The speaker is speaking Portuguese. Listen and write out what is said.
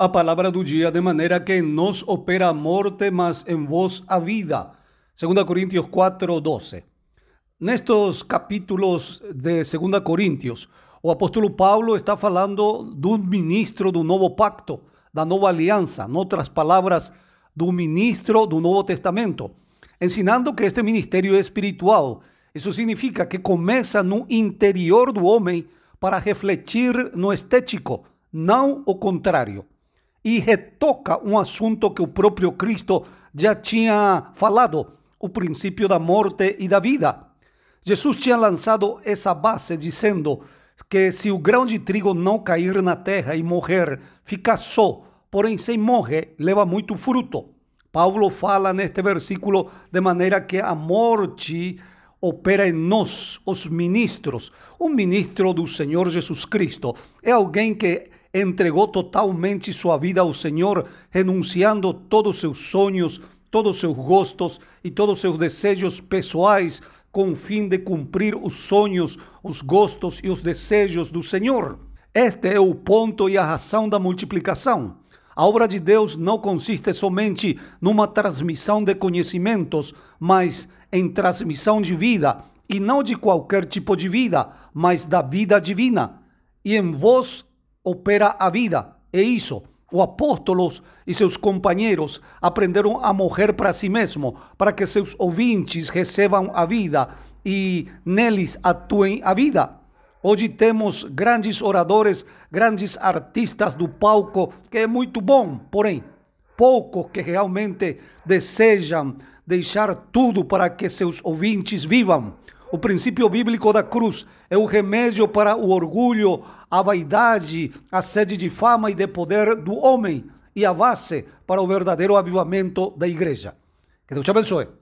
A palavra do de maneira que nos opera a morte, mas em vós a vida. 2 Coríntios 4, 12. Nestos capítulos de 2 Coríntios, o apóstolo Paulo está falando de um ministro do novo pacto, da nova aliança, em outras palavras, do ministro do Novo Testamento, ensinando que este ministério é espiritual. Isso significa que começa no interior do homem para refletir no estético, não o contrário. E retoca um assunto que o próprio Cristo já tinha falado, o princípio da morte e da vida. Jesus tinha lançado essa base dizendo que se o grão de trigo não cair na terra e morrer, fica só, porém sem morrer, leva muito fruto. Paulo fala neste versículo de maneira que a morte opera em nós, os ministros. Um ministro do Senhor Jesus Cristo é alguém que entregou totalmente sua vida ao Senhor, renunciando todos os seus sonhos, todos os seus gostos e todos os seus desejos pessoais com o fim de cumprir os sonhos, os gostos e os desejos do Senhor. Este é o ponto e a razão da multiplicação. A obra de Deus não consiste somente numa transmissão de conhecimentos, mas em transmissão de vida, e não de qualquer tipo de vida, mas da vida divina. E em vós opera a vida. É isso. Os apóstolos e seus companheiros aprenderam a morrer para si mesmo, para que seus ouvintes recebam a vida e neles atuem a vida. Hoje temos grandes oradores, grandes artistas do palco, que é muito bom, porém, poucos que realmente desejam deixar tudo para que seus ouvintes vivam. O princípio bíblico da cruz é o remédio para o orgulho, a vaidade, a sede de fama e de poder do homem e a base para o verdadeiro avivamento da igreja. Que Deus te abençoe.